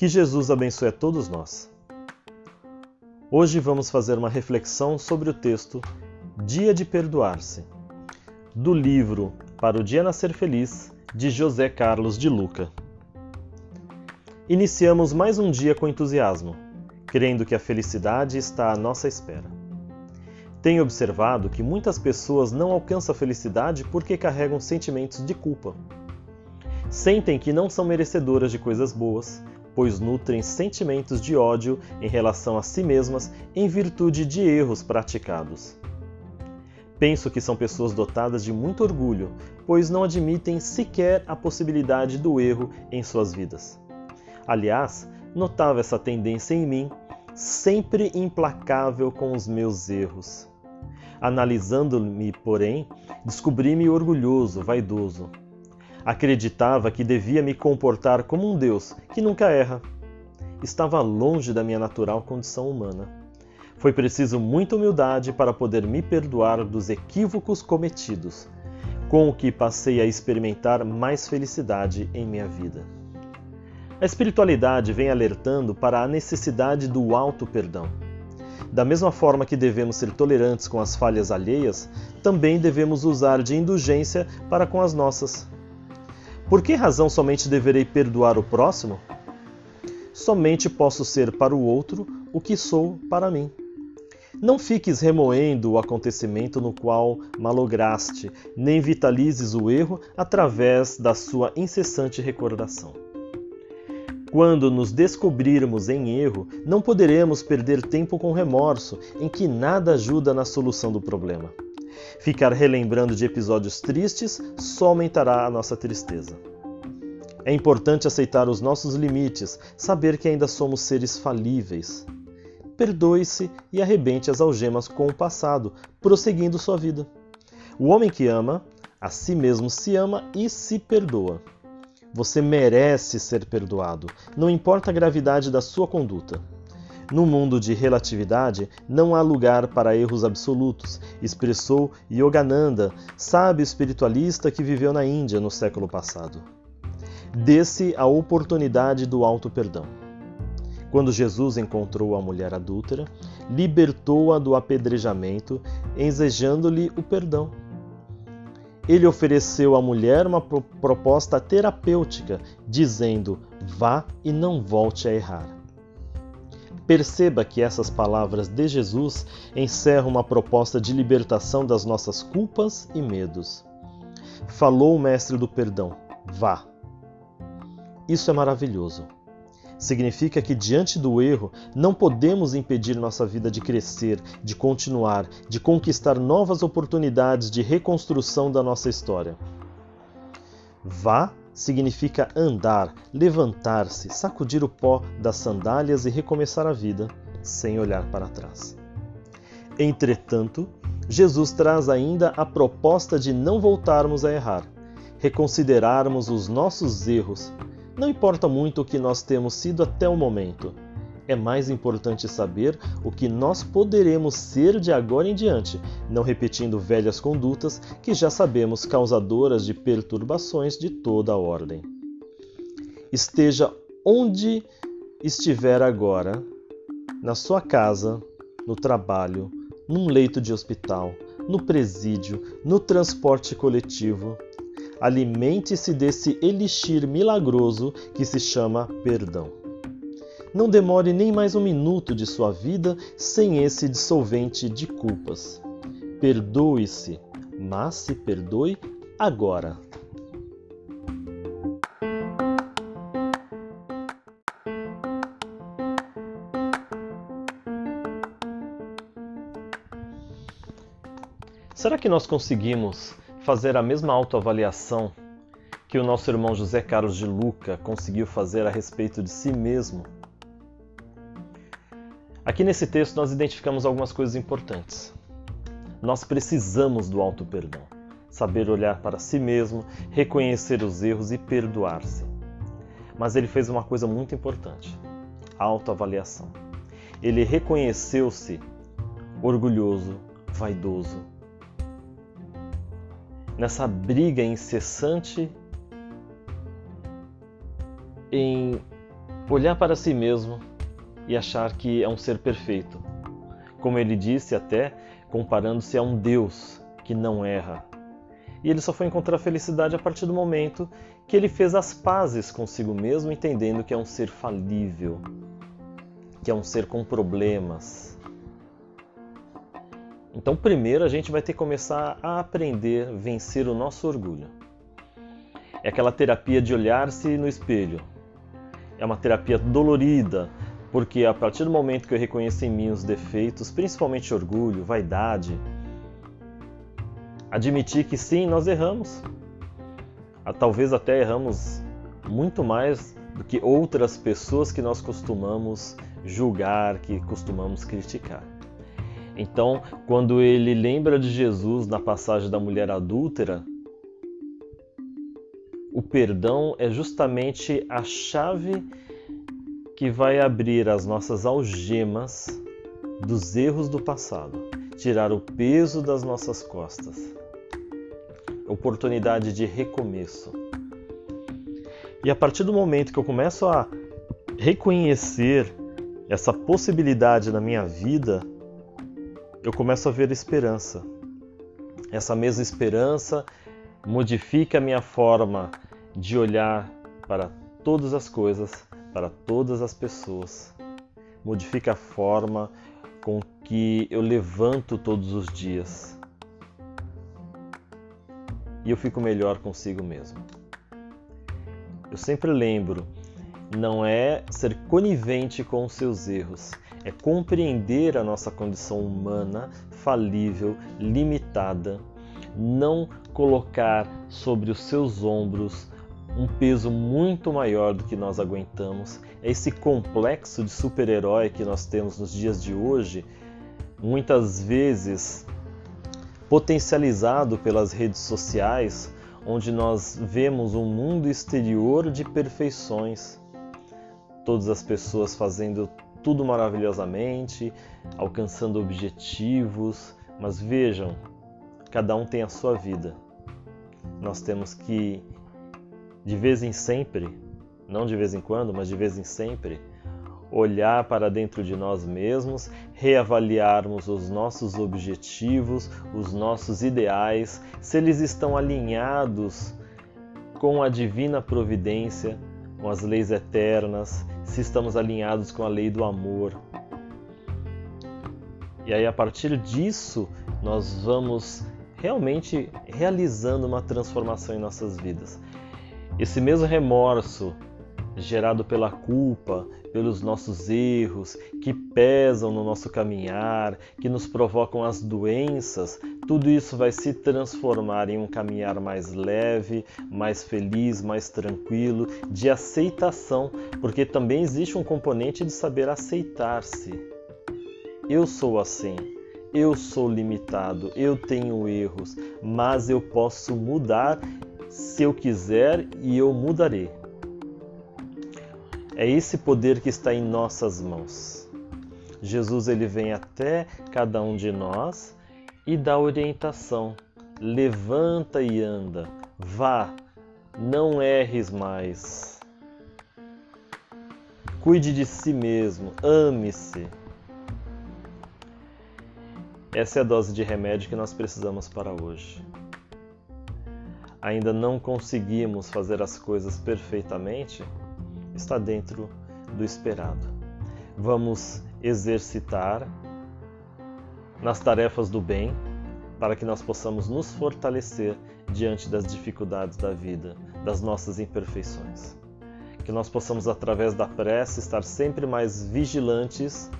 Que Jesus abençoe a todos nós. Hoje vamos fazer uma reflexão sobre o texto Dia de Perdoar-se, do livro Para o Dia Nascer Feliz, de José Carlos de Luca. Iniciamos mais um dia com entusiasmo, crendo que a felicidade está à nossa espera. Tenho observado que muitas pessoas não alcançam a felicidade porque carregam sentimentos de culpa. Sentem que não são merecedoras de coisas boas, pois nutrem sentimentos de ódio em relação a si mesmas em virtude de erros praticados. Penso que são pessoas dotadas de muito orgulho, pois não admitem sequer a possibilidade do erro em suas vidas. Aliás, notava essa tendência em mim, sempre implacável com os meus erros. Analisando-me, porém, descobri-me orgulhoso, vaidoso, Acreditava que devia me comportar como um Deus que nunca erra. Estava longe da minha natural condição humana. Foi preciso muita humildade para poder me perdoar dos equívocos cometidos, com o que passei a experimentar mais felicidade em minha vida. A espiritualidade vem alertando para a necessidade do alto perdão. Da mesma forma que devemos ser tolerantes com as falhas alheias, também devemos usar de indulgência para com as nossas. Por que razão somente deverei perdoar o próximo? Somente posso ser para o outro o que sou para mim. Não fiques remoendo o acontecimento no qual malograste, nem vitalizes o erro através da sua incessante recordação. Quando nos descobrirmos em erro, não poderemos perder tempo com remorso, em que nada ajuda na solução do problema. Ficar relembrando de episódios tristes só aumentará a nossa tristeza. É importante aceitar os nossos limites, saber que ainda somos seres falíveis. Perdoe-se e arrebente as algemas com o passado, prosseguindo sua vida. O homem que ama, a si mesmo se ama e se perdoa. Você merece ser perdoado, não importa a gravidade da sua conduta. No mundo de relatividade, não há lugar para erros absolutos, expressou Yogananda, sábio espiritualista que viveu na Índia no século passado. Desse a oportunidade do alto perdão. Quando Jesus encontrou a mulher adúltera, libertou-a do apedrejamento, ensejando-lhe o perdão. Ele ofereceu à mulher uma proposta terapêutica, dizendo: vá e não volte a errar. Perceba que essas palavras de Jesus encerram uma proposta de libertação das nossas culpas e medos. Falou o Mestre do Perdão: vá. Isso é maravilhoso. Significa que diante do erro não podemos impedir nossa vida de crescer, de continuar, de conquistar novas oportunidades de reconstrução da nossa história. Vá significa andar, levantar-se, sacudir o pó das sandálias e recomeçar a vida sem olhar para trás. Entretanto, Jesus traz ainda a proposta de não voltarmos a errar, reconsiderarmos os nossos erros. Não importa muito o que nós temos sido até o momento, é mais importante saber o que nós poderemos ser de agora em diante, não repetindo velhas condutas que já sabemos causadoras de perturbações de toda a ordem. Esteja onde estiver agora, na sua casa, no trabalho, num leito de hospital, no presídio, no transporte coletivo, alimente-se desse elixir milagroso que se chama perdão. Não demore nem mais um minuto de sua vida sem esse dissolvente de culpas. Perdoe-se, mas se perdoe agora. Será que nós conseguimos fazer a mesma autoavaliação que o nosso irmão José Carlos de Luca conseguiu fazer a respeito de si mesmo? Aqui nesse texto nós identificamos algumas coisas importantes. Nós precisamos do auto perdão, saber olhar para si mesmo, reconhecer os erros e perdoar-se. Mas ele fez uma coisa muito importante: a autoavaliação. Ele reconheceu-se orgulhoso, vaidoso. Nessa briga incessante em olhar para si mesmo e achar que é um ser perfeito. Como ele disse, até comparando-se a um Deus que não erra. E ele só foi encontrar felicidade a partir do momento que ele fez as pazes consigo mesmo, entendendo que é um ser falível, que é um ser com problemas. Então, primeiro a gente vai ter que começar a aprender a vencer o nosso orgulho. É aquela terapia de olhar-se no espelho, é uma terapia dolorida, porque a partir do momento que eu reconheço em mim os defeitos, principalmente orgulho, vaidade, admitir que sim, nós erramos. Ah, talvez até erramos muito mais do que outras pessoas que nós costumamos julgar, que costumamos criticar. Então, quando ele lembra de Jesus na passagem da mulher adúltera, o perdão é justamente a chave que vai abrir as nossas algemas dos erros do passado, tirar o peso das nossas costas. Oportunidade de recomeço. E a partir do momento que eu começo a reconhecer essa possibilidade na minha vida, eu começo a ver esperança. Essa mesma esperança modifica a minha forma de olhar para todas as coisas, para todas as pessoas. Modifica a forma com que eu levanto todos os dias. E eu fico melhor consigo mesmo. Eu sempre lembro, não é ser conivente com os seus erros, é compreender a nossa condição humana, falível, limitada, não colocar sobre os seus ombros um peso muito maior do que nós aguentamos. É esse complexo de super-herói que nós temos nos dias de hoje, muitas vezes potencializado pelas redes sociais, onde nós vemos um mundo exterior de perfeições. Todas as pessoas fazendo tudo maravilhosamente, alcançando objetivos, mas vejam, cada um tem a sua vida. Nós temos que de vez em sempre, não de vez em quando, mas de vez em sempre, olhar para dentro de nós mesmos, reavaliarmos os nossos objetivos, os nossos ideais, se eles estão alinhados com a divina providência, com as leis eternas, se estamos alinhados com a lei do amor. E aí, a partir disso, nós vamos realmente realizando uma transformação em nossas vidas. Esse mesmo remorso gerado pela culpa, pelos nossos erros, que pesam no nosso caminhar, que nos provocam as doenças, tudo isso vai se transformar em um caminhar mais leve, mais feliz, mais tranquilo, de aceitação, porque também existe um componente de saber aceitar-se. Eu sou assim. Eu sou limitado, eu tenho erros, mas eu posso mudar se eu quiser e eu mudarei. É esse poder que está em nossas mãos. Jesus ele vem até cada um de nós e dá orientação. Levanta e anda. Vá, não erres mais. Cuide de si mesmo, ame-se. Essa é a dose de remédio que nós precisamos para hoje ainda não conseguimos fazer as coisas perfeitamente, está dentro do esperado. Vamos exercitar nas tarefas do bem para que nós possamos nos fortalecer diante das dificuldades da vida, das nossas imperfeições. Que nós possamos, através da prece, estar sempre mais vigilantes,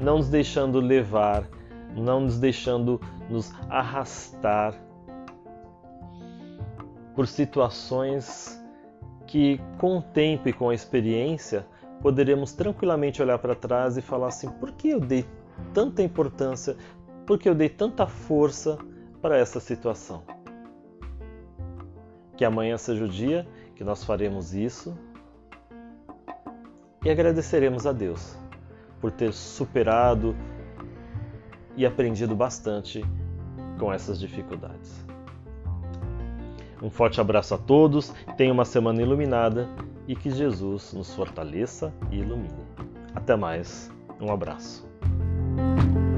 não nos deixando levar, não nos deixando nos arrastar por situações que, com o tempo e com a experiência, poderemos tranquilamente olhar para trás e falar assim: por que eu dei tanta importância, por que eu dei tanta força para essa situação? Que amanhã seja o dia que nós faremos isso e agradeceremos a Deus por ter superado e aprendido bastante com essas dificuldades. Um forte abraço a todos, tenha uma semana iluminada e que Jesus nos fortaleça e ilumine. Até mais, um abraço. Thank you.